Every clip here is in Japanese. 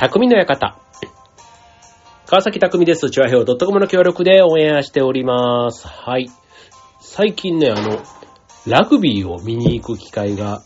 匠の館。川崎匠です。チュアヘオ .com の協力で応援しております。はい。最近ね、あの、ラグビーを見に行く機会が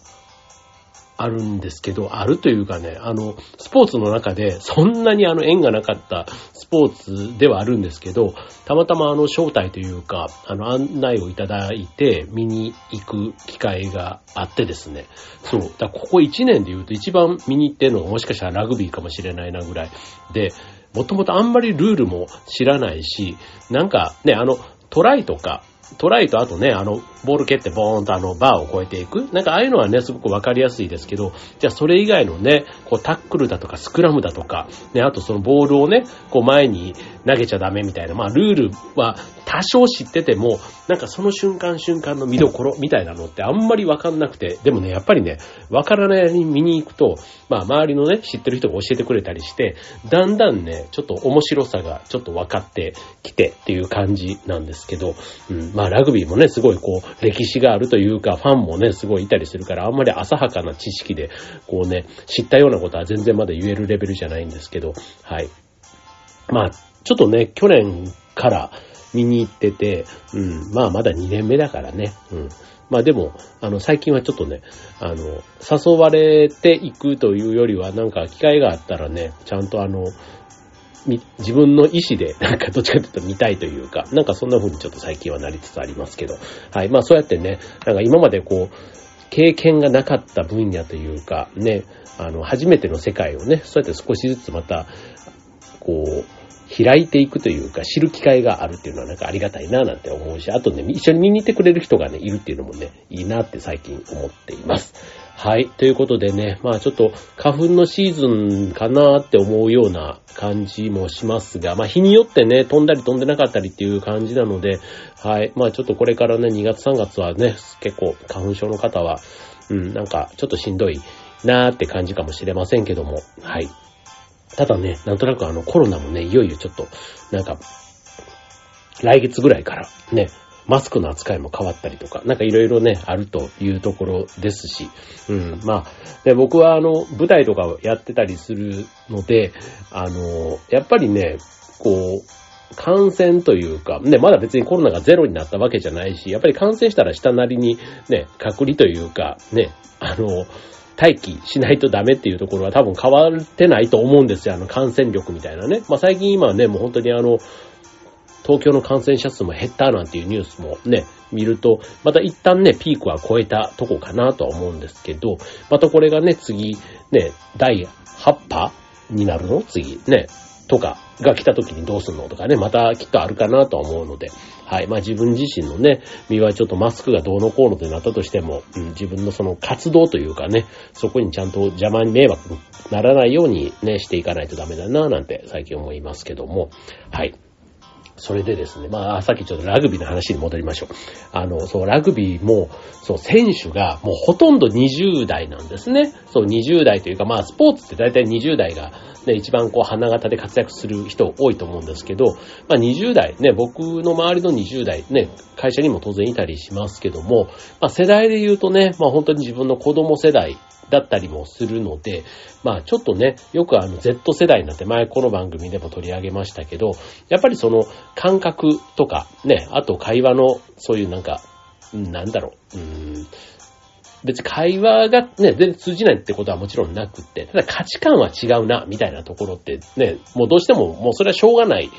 あるんですけど、あるというかね、あの、スポーツの中でそんなにあの縁がなかったスポーツではあるんですけど、たまたまあの招待というか、あの案内をいただいて見に行く機会があってですね、そう、だここ1年で言うと一番見に行ってるのはもしかしたらラグビーかもしれないなぐらいで、もともとあんまりルールも知らないし、なんかね、あの、トライとか、トライとあとね、あの、ボール蹴ってボーンとあの、バーを越えていく。なんかああいうのはね、すごくわかりやすいですけど、じゃあそれ以外のね、こうタックルだとかスクラムだとか、ね、あとそのボールをね、こう前に投げちゃダメみたいな、まあルールは多少知ってても、なんかその瞬間瞬間の見どころみたいなのってあんまりわかんなくて、でもね、やっぱりね、わからないように見に行くと、まあ周りのね、知ってる人が教えてくれたりして、だんだんね、ちょっと面白さがちょっと分かってきてっていう感じなんですけど、うん、まあラグビーもね、すごいこう、歴史があるというか、ファンもね、すごいいたりするから、あんまり浅はかな知識で、こうね、知ったようなことは全然まだ言えるレベルじゃないんですけど、はい。まあ、ちょっとね、去年から見に行ってて、うん、まあまだ2年目だからね、うん。まあでも、あの、最近はちょっとね、あの、誘われていくというよりは、なんか機会があったらね、ちゃんとあの、自分の意思で、なんかどっちかというと見たいというか、なんかそんな風にちょっと最近はなりつつありますけど、はい。まあそうやってね、なんか今までこう、経験がなかった分野というか、ね、あの、初めての世界をね、そうやって少しずつまた、こう、開いていくというか、知る機会があるっていうのはなんかありがたいななんて思うし、あとね、一緒に見に行ってくれる人がね、いるっていうのもね、いいなって最近思っています。はい。ということでね、まあちょっと花粉のシーズンかなって思うような感じもしますが、まあ日によってね、飛んだり飛んでなかったりっていう感じなので、はい。まあちょっとこれからね、2月3月はね、結構花粉症の方は、うん、なんかちょっとしんどいなーって感じかもしれませんけども、はい。ただね、なんとなくあのコロナもね、いよいよちょっと、なんか、来月ぐらいからね、マスクの扱いも変わったりとか、なんかいろいろね、あるというところですし、うん、まあ、で僕はあの、舞台とかをやってたりするので、あの、やっぱりね、こう、感染というか、ね、まだ別にコロナがゼロになったわけじゃないし、やっぱり感染したら下なりにね、隔離というか、ね、あの、待機しないとダメっていうところは多分変わってないと思うんですよ。あの感染力みたいなね。まあ最近今はね、もう本当にあの、東京の感染者数も減ったなんていうニュースもね、見ると、また一旦ね、ピークは超えたとこかなとは思うんですけど、またこれがね、次、ね、第8波になるの？次、ね、とかが来た時にどうすんのとかね、またきっとあるかなとは思うので、はい。まあ自分自身のね、身はちょっとマスクがどうのこうのとなったとしても、うん、自分のその活動というかね、そこにちゃんと邪魔に迷惑にならないようにね、していかないとダメだな、なんて最近思いますけども、はい。それでですね、まあ、さっきちょっとラグビーの話に戻りましょう。あの、そう、ラグビーも、そう、選手がもうほとんど20代なんですね。そう、20代というか、まあ、スポーツって大体20代が、ね、一番こう、花形で活躍する人多いと思うんですけど、まあ、20代、ね、僕の周りの20代、ね、会社にも当然いたりしますけども、まあ、世代で言うとね、まあ、本当に自分の子供世代だったりもするので、まあちょっとね、よくあの Z 世代になって前この番組でも取り上げましたけど、やっぱりその感覚とかね、あと会話のそういうなんか、なんだろう、うん別に会話がね、全然通じないってことはもちろんなくって、ただ価値観は違うな、みたいなところってね、もうどうしてももうそれはしょうがない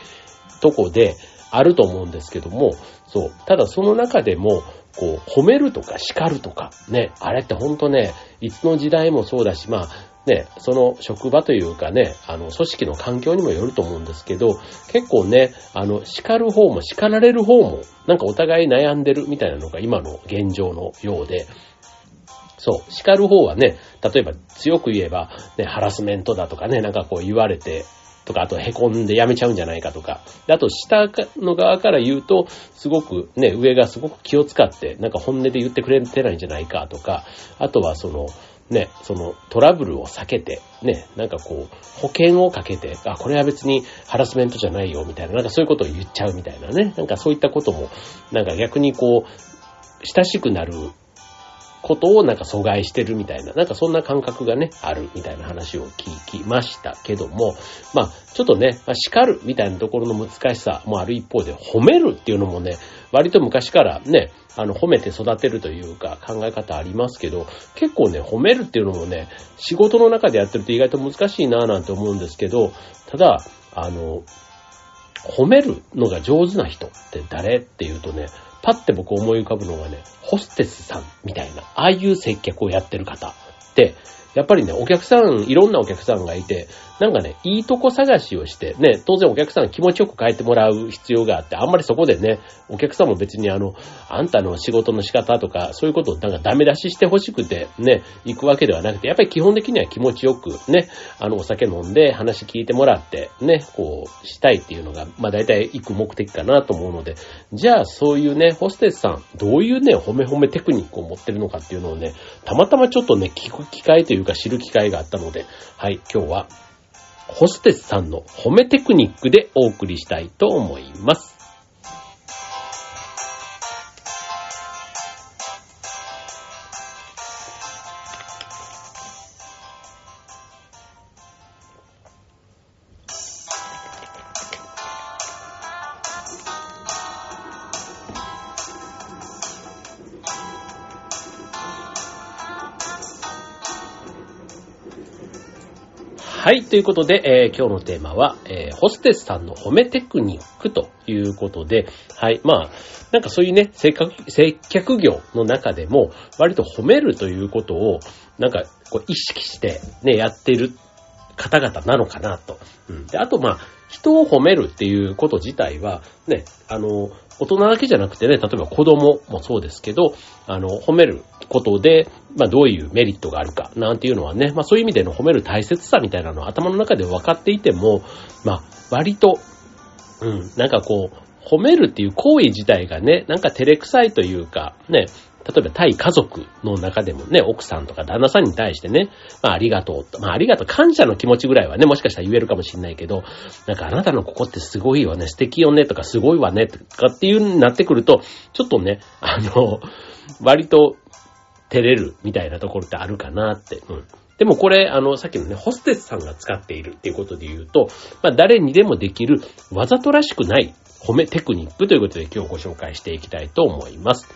とこであると思うんですけども、そう。ただその中でも、こう、褒めるとか叱るとか、ね、あれってほんとね、いつの時代もそうだし、まあ、ね、その職場というかね、あの、組織の環境にもよると思うんですけど、結構ね、あの、叱る方も叱られる方も、なんかお互い悩んでるみたいなのが今の現状のようで、そう、叱る方はね、例えば強く言えば、ね、ハラスメントだとかね、なんかこう言われて、とか、あと凹んでやめちゃうんじゃないかとか。あと、下の側から言うと、すごくね、上がすごく気を使って、なんか本音で言ってくれてないんじゃないかとか、あとはその、ね、そのトラブルを避けて、ね、なんかこう、保険をかけて、あ、これは別にハラスメントじゃないよ、みたいな、なんかそういうことを言っちゃうみたいなね、なんかそういったことも、なんか逆にこう、親しくなることをなんか阻害してるみたいな、なんかそんな感覚がね、あるみたいな話を聞きましたけども、まあ、ちょっとね、まあ、叱るみたいなところの難しさもある一方で、褒めるっていうのもね、割と昔からね、あの、褒めて育てるというか考え方ありますけど、結構ね、褒めるっていうのもね、仕事の中でやってると意外と難しいなぁなんて思うんですけど、ただ、あの、褒めるのが上手な人って誰っていうとね、パッて僕思い浮かぶのがね、ホステスさんみたいな、ああいう接客をやってる方。って、やっぱりね、お客さん、いろんなお客さんがいて、なんかね、いいとこ探しをして、ね、当然お客さん気持ちよく帰ってもらう必要があって、あんまりそこでね、お客さんも別にあの、あんたの仕事の仕方とか、そういうことをなんかダメ出ししてほしくて、ね、行くわけではなくて、やっぱり基本的には気持ちよく、ね、あの、お酒飲んで話聞いてもらって、ね、こう、したいっていうのが、まあ大体行く目的かなと思うので、じゃあそういうね、ホステスさん、どういうね、褒め褒めテクニックを持ってるのかっていうのをね、たまたまちょっとね、聞く機会というか知る機会があったので、はい、今日はホステスさんの褒めテクニックでお送りしたいと思います。ということで、えー、今日のテーマは、えー、ホステスさんの褒めテクニックということで、はい。まあ、なんかそういうね、接客、接客業の中でも、割と褒めるということを、なんか、こう、意識して、ね、やってる方々なのかなと。うん。で、あと、まあ、人を褒めるっていうこと自体は、ね、あの、大人だけじゃなくてね、例えば子供もそうですけど、あの、褒めることで、まあどういうメリットがあるか、なんていうのはね、まあそういう意味での褒める大切さみたいなのは頭の中で分かっていても、まあ割と、うん、なんかこう、褒めるっていう行為自体がね、なんか照れくさいというか、ね、例えば対家族の中でもね、奥さんとか旦那さんに対してね、まあありがとう、まあありがとう、感謝の気持ちぐらいはね、もしかしたら言えるかもしれないけど、なんかあなたのここってすごいよね、素敵よねとかすごいわねとかっていうになってくると、ちょっとね、あの、割と照れるみたいなところってあるかなって。うん。でもこれ、あの、さっきのね、ホステスさんが使っているっていうことで言うと、まあ誰にでもできるわざとらしくない褒めテクニックということで今日ご紹介していきたいと思います。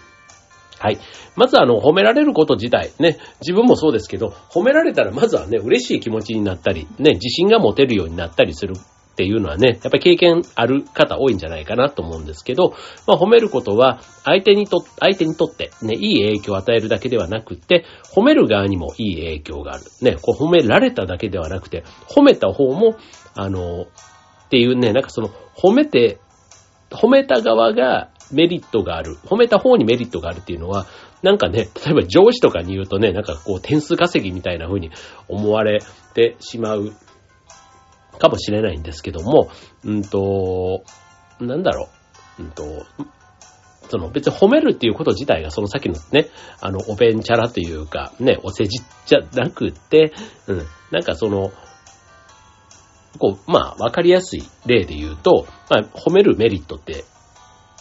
はい。まずあの、褒められること自体、ね、自分もそうですけど、褒められたらまずはね、嬉しい気持ちになったり、ね、自信が持てるようになったりするっていうのはね、やっぱり経験ある方多いんじゃないかなと思うんですけど、まあ褒めることは相手にと、相手にとってね、いい影響を与えるだけではなくて、褒める側にもいい影響がある。ね、こう褒められただけではなくて、褒めた方も、あの、っていうね、なんかその、褒めて、褒めた側がメリットがある。褒めた方にメリットがあるっていうのは、なんかね、例えば上司とかに言うとね、なんかこう点数稼ぎみたいな風に思われてしまうかもしれないんですけども、うんと、なんだろう、うんと、その別に褒めるっていうこと自体がその先のね、あの、おべんちゃらというか、ね、お世辞じゃなくて、うん、なんかその、こう、まあ、わかりやすい例で言うと、まあ、褒めるメリットって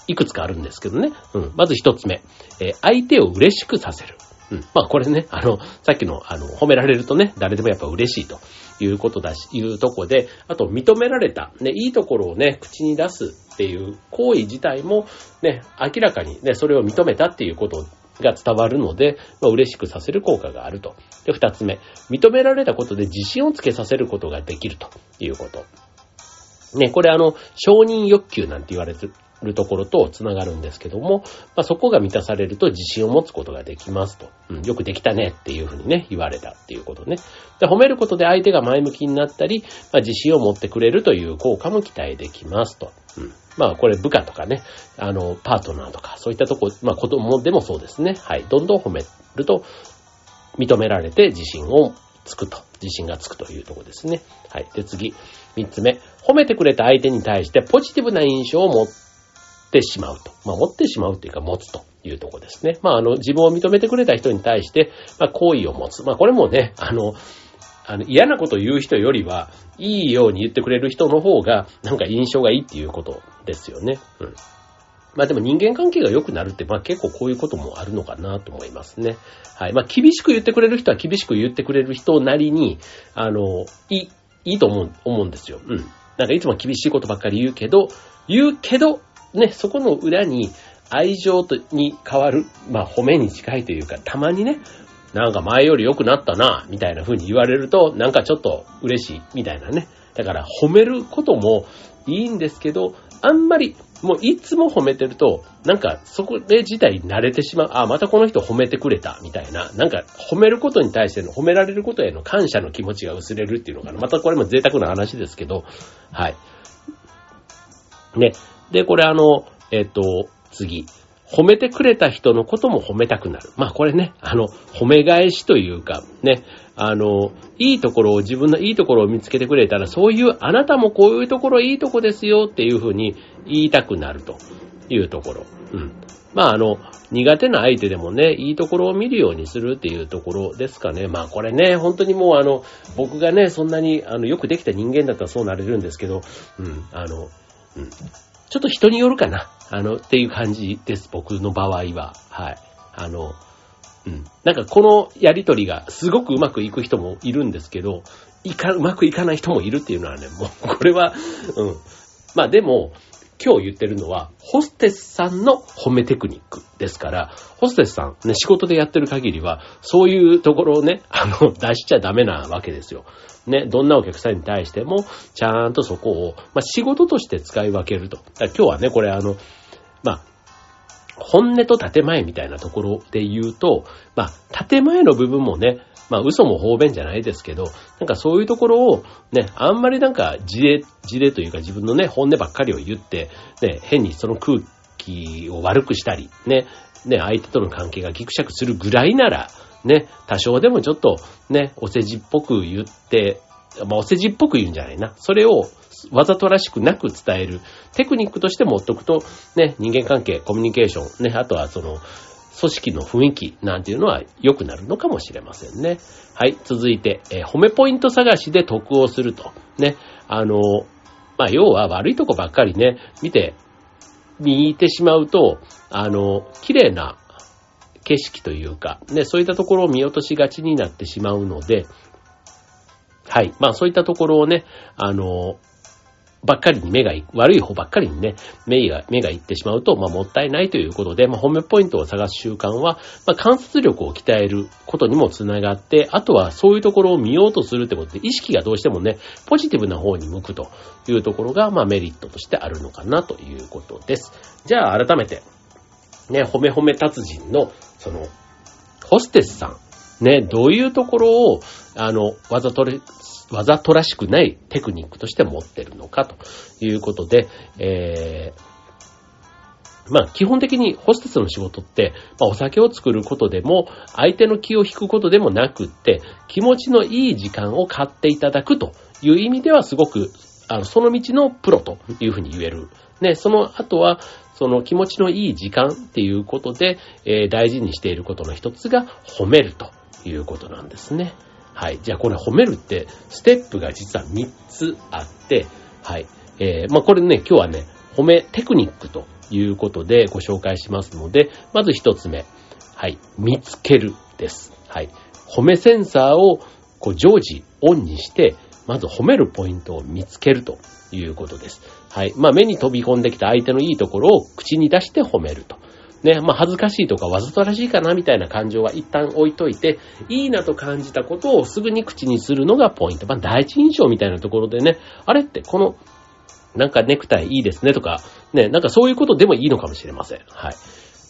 いくつかあるんですけどね。うん。まず一つ目。えー、相手を嬉しくさせる。うん。まあこれね、あの、さっきの、あの、褒められるとね、誰でもやっぱ嬉しいということだし、いうとこで、あと認められた、ね、いいところをね、口に出すっていう行為自体も、ね、明らかにね、それを認めたっていうことが伝わるので、まあ、嬉しくさせる効果があると。で、二つ目。認められたことで自信をつけさせることができるということ。ね、これあの、承認欲求なんて言われてるところと繋がるんですけども、まあ、そこが満たされると自信を持つことができますと。うん、よくできたねっていうふうにね、言われたっていうことね。で褒めることで相手が前向きになったり、まあ、自信を持ってくれるという効果も期待できますと。うん、まあこれ部下とかね、あの、パートナーとか、そういったとこ、まあ子供でもそうですね。はい。どんどん褒めると、認められて自信をつくと。自信がつくというとこですね。はい。で、次。三つ目。褒めてくれた相手に対してポジティブな印象を持っててしまうと。まあ、持ってしまうというか持つというとこですね。まあ、あの、自分を認めてくれた人に対して、まあ、好意を持つ。まあ、これもね、あの、あの、嫌なこと言う人よりは、いいように言ってくれる人の方が、なんか印象がいいっていうことですよね。うん。まあでも人間関係が良くなるって、まあ結構こういうこともあるのかなと思いますね。はい。まあ厳しく言ってくれる人は厳しく言ってくれる人なりに、あの、いい、いいと思う、思うんですよ。うん。なんかいつも厳しいことばっかり言うけど、言うけど、ね、そこの裏に愛情とに変わる、まあ褒めに近いというか、たまにね、なんか前より良くなったな、みたいな風に言われると、なんかちょっと嬉しい、みたいなね。だから褒めることもいいんですけど、あんまり、もういつも褒めてると、なんかそこで自体慣れてしまう。あ、またこの人褒めてくれた、みたいな。なんか褒めることに対しての、褒められることへの感謝の気持ちが薄れるっていうのかな。またこれも贅沢な話ですけど、はい。ね。で、これあの、えっ、と、次。褒めてくれた人のことも褒めたくなる。まあこれね、あの、褒め返しというか、ね、あの、いいところを、自分のいいところを見つけてくれたら、そういうあなたもこういうところいいとこですよっていうふうに言いたくなるというところ。うん。まああの、苦手な相手でもね、いいところを見るようにするっていうところですかね。まあこれね、本当にもうあの、僕がね、そんなにあの、よくできた人間だったらそうなれるんですけど、うん、あの、うん。ちょっと人によるかな。あの、っていう感じです。僕の場合は。はい。あの、うん。なんかこのやりとりがすごくうまくいく人もいるんですけど、いか、うまくいかない人もいるっていうのはね、もう、これは、うん。まあでも、今日言ってるのは、ホステスさんの褒めテクニックですから、ホステスさん、ね、仕事でやってる限りは、そういうところをね、あの、出しちゃダメなわけですよ。ね、どんなお客さんに対しても、ちゃんとそこを、まあ、仕事として使い分けると。今日はね、これあの、まあ、本音と建前みたいなところで言うと、まあ、建前の部分もね、まあ、嘘も方便じゃないですけど、なんかそういうところを、ね、あんまりなんか事例、事例というか自分のね、本音ばっかりを言って、ね、変にその空気を悪くしたり、ね、ね、相手との関係がギクシャクするぐらいなら、ね、多少でもちょっと、ね、お世辞っぽく言って、まあ、お世辞っぽく言うんじゃないな。それをわざとらしくなく伝えるテクニックとして持っておくと、ね、人間関係、コミュニケーション、ね、あとはその、組織の雰囲気なんていうのは良くなるのかもしれませんね。はい、続いて、えー、褒めポイント探しで得をすると。ね、あの、まあ、要は悪いとこばっかりね、見て、見てしまうと、あの、綺麗な景色というか、ね、そういったところを見落としがちになってしまうので、はい。まあそういったところをね、あの、ばっかりに目が、悪い方ばっかりにね、目が、目がいってしまうと、まあもったいないということで、まあ褒めポイントを探す習慣は、まあ観察力を鍛えることにもつながって、あとはそういうところを見ようとするってことで、意識がどうしてもね、ポジティブな方に向くというところが、まあメリットとしてあるのかなということです。じゃあ改めて、ね、褒め褒め達人の、その、ホステスさん、ね、どういうところを、あの、わざとれ、わざとらしくないテクニックとして持ってるのかということで、えー、まあ、基本的にホステスの仕事って、まあ、お酒を作ることでも、相手の気を引くことでもなくって、気持ちのいい時間を買っていただくという意味ではすごく、あの、その道のプロというふうに言える。ね、その後は、その気持ちのいい時間っていうことで、えー、大事にしていることの一つが褒めるということなんですね。はい。じゃあこれ褒めるって、ステップが実は3つあって、はい。えー、まあこれね、今日はね、褒めテクニックということでご紹介しますので、まず1つ目。はい。見つけるです。はい。褒めセンサーをこう常時オンにして、まず褒めるポイントを見つけるということです。はい。まあ目に飛び込んできた相手のいいところを口に出して褒めると。ね、まあ恥ずかしいとかわざとらしいかなみたいな感情は一旦置いといて、いいなと感じたことをすぐに口にするのがポイント。まあ第一印象みたいなところでね、あれってこの、なんかネクタイいいですねとか、ね、なんかそういうことでもいいのかもしれません。はい。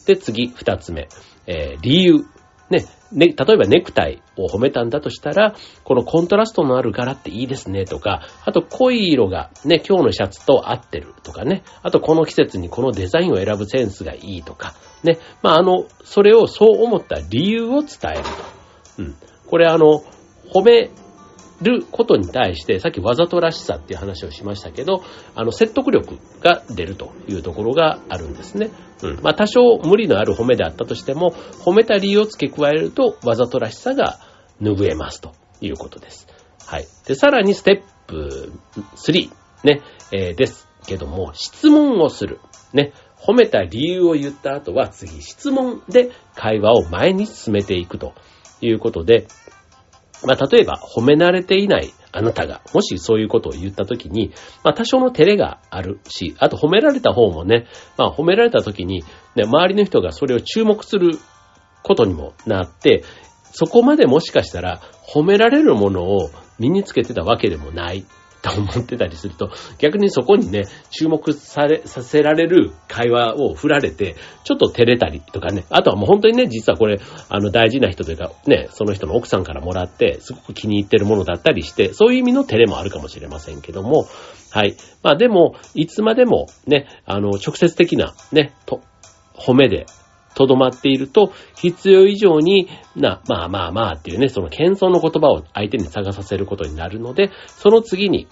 で、次、二つ目。えー、理由。ね、ね、例えばネクタイを褒めたんだとしたら、このコントラストのある柄っていいですねとか、あと濃い色がね、今日のシャツと合ってるとかね、あとこの季節にこのデザインを選ぶセンスがいいとか、ね、まああの、それをそう思った理由を伝えると。うん。これあの、褒めることに対して、さっきわざとらしさっていう話をしましたけど、あの、説得力が出るというところがあるんですね。うん。まあ、多少無理のある褒めであったとしても、褒めた理由を付け加えると、わざとらしさが拭えますということです。はい。で、さらにステップ3、ね、えー、ですけども、質問をする。ね、褒めた理由を言った後は次質問で会話を前に進めていくということで、まあ、例えば褒め慣れていないあなたが、もしそういうことを言ったときに、まあ、多少の照れがあるし、あと褒められた方もね、まあ、褒められたときに、ね、周りの人がそれを注目することにもなって、そこまでもしかしたら褒められるものを身につけてたわけでもない。と思ってたりすると、逆にそこにね、注目され、させられる会話を振られて、ちょっと照れたりとかね、あとはもう本当にね、実はこれ、あの大事な人というか、ね、その人の奥さんからもらって、すごく気に入ってるものだったりして、そういう意味の照れもあるかもしれませんけども、はい。まあでも、いつまでもね、あの、直接的なね、と、褒めでとどまっていると、必要以上にな、まあまあまあっていうね、その謙遜の言葉を相手に探させることになるので、その次に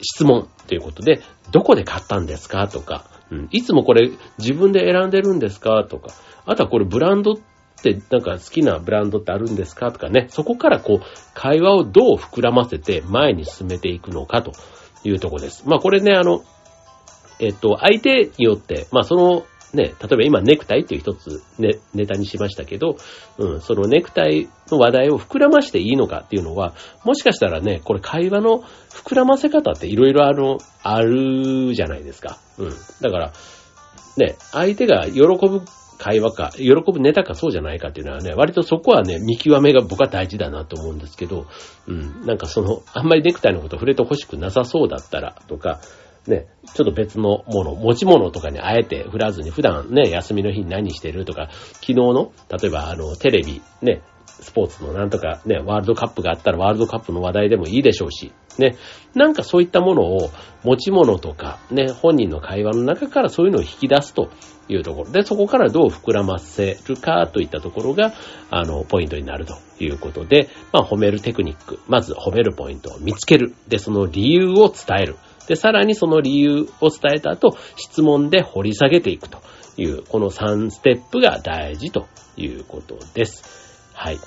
質問ということで、どこで買ったんですか？とか、うん、いつもこれ自分で選んでるんですか？とか、あとはこれブランドってなんか好きなブランドってあるんですか？とかね、そこからこう、会話をどう膨らませて前に進めていくのかというとこです。まあこれね、あの、えっと、相手によって、まあそのね、例えば今ネクタイっていう一つね、ネタにしましたけど、うん、そのネクタイの話題を膨らましていいのかっていうのは、もしかしたらね、これ会話の膨らませ方っていろいろあの、あるじゃないですか。うん。だから、ね、相手が喜ぶ会話か、喜ぶネタかそうじゃないかっていうのはね、割とそこはね、見極めが僕は大事だなと思うんですけど、うん、なんかその、あんまりネクタイのこと触れて欲しくなさそうだったらとか、ね、ちょっと別のもの、持ち物とかにあえて振らずに、普段ね、休みの日に何してるとか、昨日の、例えばあの、テレビ、ね、スポーツのなんとかね、ワールドカップがあったらワールドカップの話題でもいいでしょうし、ね、なんかそういったものを持ち物とか、ね、本人の会話の中からそういうのを引き出すというところで、そこからどう膨らませるかといったところが、あの、ポイントになるということで、まあ、褒めるテクニック、まず褒めるポイントを見つける。で、その理由を伝える。で、さらにその理由を伝えた後、質問で掘り下げていくという、この3ステップが大事ということです。はい。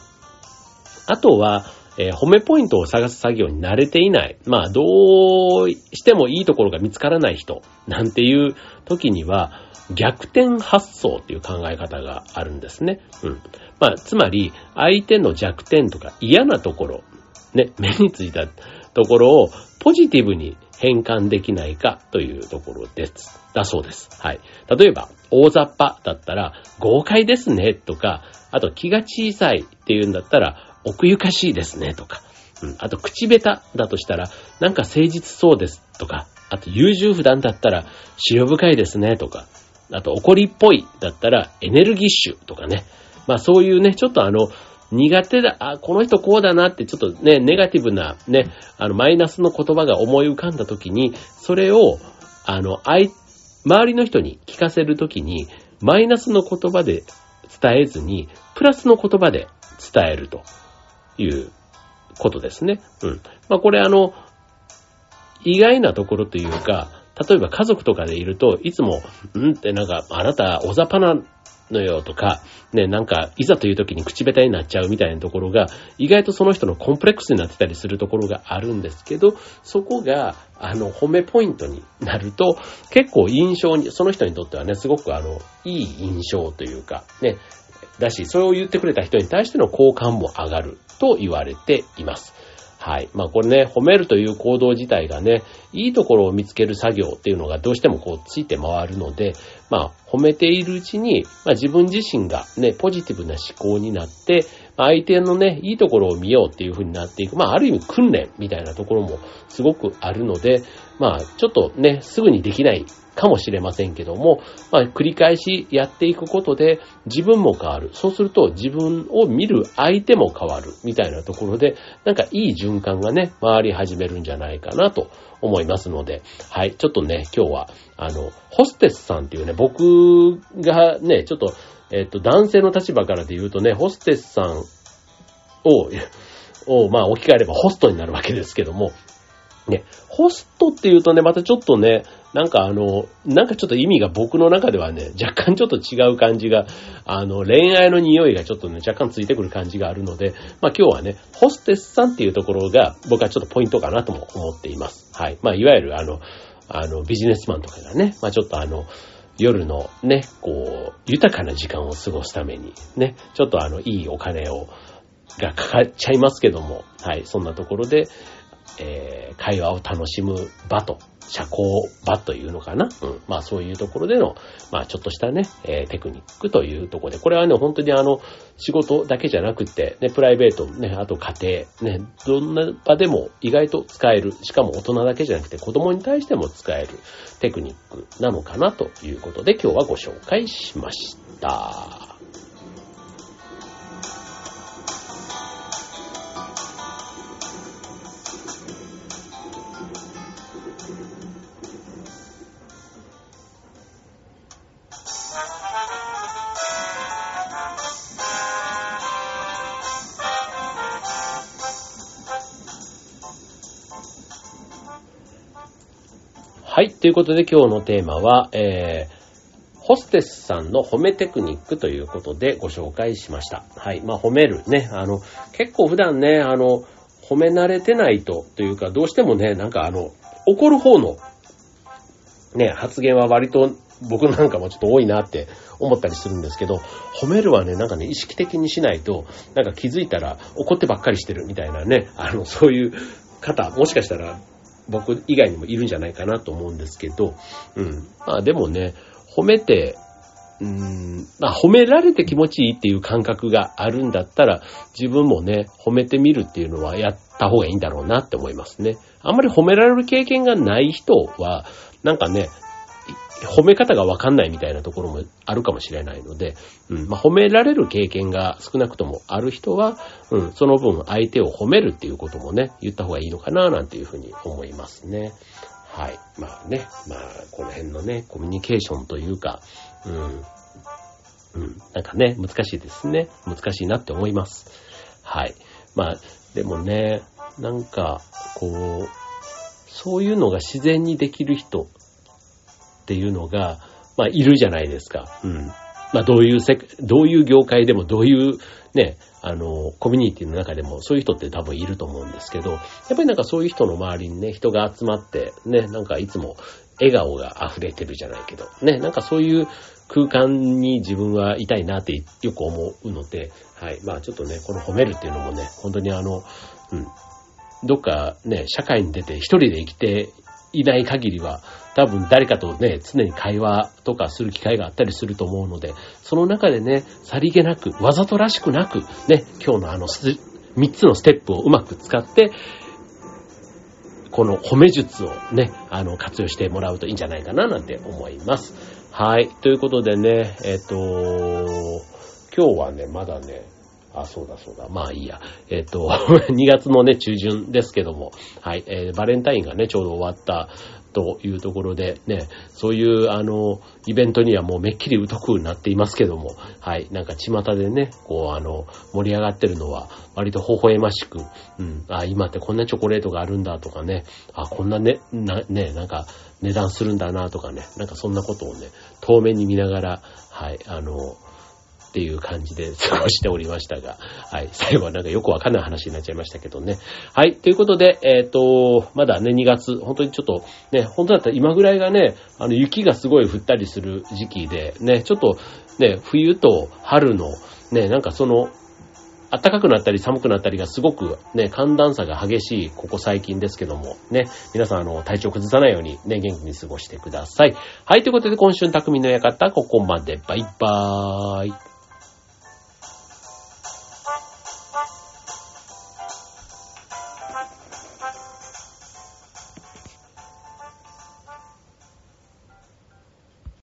あとは、えー、褒めポイントを探す作業に慣れていない。まあ、どうしてもいいところが見つからない人なんていう時には、逆転発想っていう考え方があるんですね。うん。まあ、つまり、相手の弱点とか嫌なところ、ね、目についたところをポジティブに変換できないかというところです。だそうです。はい。例えば、大雑把だったら、豪快ですねとか、あと気が小さいっていうんだったら、奥ゆかしいですねとか、うん、あと口下手だとしたら、なんか誠実そうですとか、あと優柔不断だったら、塩深いですねとか、あと怒りっぽいだったら、エネルギッシュとかね。まあそういうね、ちょっとあの、苦手だ、あ、この人こうだなってちょっとね、ネガティブなね、あの、マイナスの言葉が思い浮かんだ時に、それを、あの、あい周りの人に聞かせるときに、マイナスの言葉で伝えずに、プラスの言葉で伝えるということですね。うん。まあ、これあの、意外なところというか、例えば家族とかでいると、いつも、んってなんか、あなた、おざぱなのよとか、ね、なんか、いざという時に口下手になっちゃうみたいなところが、意外とその人のコンプレックスになってたりするところがあるんですけど、そこが、あの、褒めポイントになると、結構印象に、その人にとってはね、すごくあの、いい印象というか、ね、だし、それを言ってくれた人に対しての好感も上がると言われています。はい。まあこれね、褒めるという行動自体がね、いいところを見つける作業っていうのがどうしてもこうついて回るので、まあ褒めているうちに、まあ自分自身がね、ポジティブな思考になって、相手のね、いいところを見ようっていう風になっていく、まあある意味訓練みたいなところもすごくあるので、まあちょっとね、すぐにできないかもしれませんけども、まあ、繰り返しやっていくことで自分も変わる。そうすると自分を見る相手も変わる。みたいなところで、なんかいい循環がね、回り始めるんじゃないかなと思いますので、はい、ちょっとね、今日は、あの、ホステスさんっていうね、僕がね、ちょっと、えっと、男性の立場からで言うとね、ホステスさんを、を、まあ、置き換えればホストになるわけですけども、ね、ホストっていうとね、またちょっとね、なんかあの、なんかちょっと意味が僕の中ではね、若干ちょっと違う感じが、あの、恋愛の匂いがちょっとね、若干ついてくる感じがあるので、まあ今日はね、ホステスさんっていうところが僕はちょっとポイントかなとも思っています。はい。まあいわゆるあの、あの、ビジネスマンとかがね、まあちょっとあの、夜のね、こう、豊かな時間を過ごすために、ね、ちょっとあの、いいお金を、がかかっちゃいますけども、はい、そんなところで、えー、会話を楽しむ場と社交場というのかな？うん。まあそういうところでの、まあちょっとしたね、えー、テクニックというところで、これはね、本当にあの、仕事だけじゃなくて、ね、プライベート、ね、あと家庭、ね、どんな場でも意外と使える、しかも大人だけじゃなくて子供に対しても使えるテクニックなのかなということで今日はご紹介しました。ということで今日のテーマは、えー、ホステスさんの褒めテクニックということでご紹介しました。はい。まあ、褒めるね。あの、結構普段ね、あの、褒め慣れてないと、というか、どうしてもね、なんかあの、怒る方の、ね、発言は割と僕なんかもちょっと多いなって思ったりするんですけど、褒めるはね、なんかね、意識的にしないと、なんか気づいたら怒ってばっかりしてるみたいなね、あの、そういう方、もしかしたら僕以外にもいるんじゃないかなと思うんですけど、うん。まあでもね、褒めて、うん、まあ褒められて気持ちいいっていう感覚があるんだったら、自分もね、褒めてみるっていうのはやった方がいいんだろうなって思いますね。あんまり褒められる経験がない人は、なんかね、褒め方がわかんないみたいなところもあるかもしれないので、うん、まあ、褒められる経験が少なくともある人は、うん、その分相手を褒めるっていうこともね、言った方がいいのかな、なんていうふうに思いますね。はい。まあね、まあ、この辺のね、コミュニケーションというか、うん、うん、なんかね、難しいですね。難しいなって思います。はい。まあ、でもね、なんか、こう、そういうのが自然にできる人っていうのが、まあ、いるじゃないですか。うん。まあ、どういうせ、どういう業界でも、どういうね、あの、コミュニティの中でもそういう人って多分いると思うんですけど、やっぱりなんかそういう人の周りにね、人が集まって、ね、なんかいつも笑顔が溢れてるじゃないけど、ね、なんかそういう空間に自分はいたいなってよく思うので、はい。まあちょっとね、この褒めるっていうのもね、本当にあの、うん、どっかね、社会に出て一人で生きていない限りは、多分誰かとね、常に会話とかする機会があったりすると思うので、その中でね、さりげなく、わざとらしくなく、ね、今日のあの3つのステップをうまく使って、この褒め術をね、あの、活用してもらうといいんじゃないかななんて思います。はい。ということでね、えっ、と、今日はね、まだね、あ、そうだそうだ。まあいいや。えっ、と、2月のね、中旬ですけども、はい、えー、バレンタインがね、ちょうど終わったというところで、ね、そういう、あの、イベントにはもうめっきり疎くなっていますけども、はい、なんか巷でね、こう、あの、盛り上がってるのは、割と微笑ましく、うん、あ、今ってこんなチョコレートがあるんだとかね、あ、こんなね、な、ね、なんか、値段するんだなとかね、なんかそんなことをね、遠目に見ながら、はい、あの、っていう感じで過ごしておりましたが、はい、最後はなんかよくわかんない話になっちゃいましたけどね。はい、ということで、えっ、ー、と、まだね、2月、本当にちょっと、ね、本当だったら今ぐらいがね、あの、雪がすごい降ったりする時期で、ね、ちょっと、ね、冬と春の、ね、なんかその、暖かくなったり寒くなったりがすごくね、寒暖差が激しいここ最近ですけども、ね、皆さんあの、体調崩さないようにね、元気に過ごしてください。はい、ということで今週の匠の館、ここまで。バイバーイ。